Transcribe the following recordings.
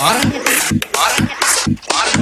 Ara. Ara. Ara.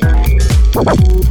Thank you.